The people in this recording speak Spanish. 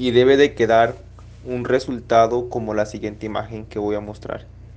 y debe de quedar un resultado como la siguiente imagen que voy a mostrar.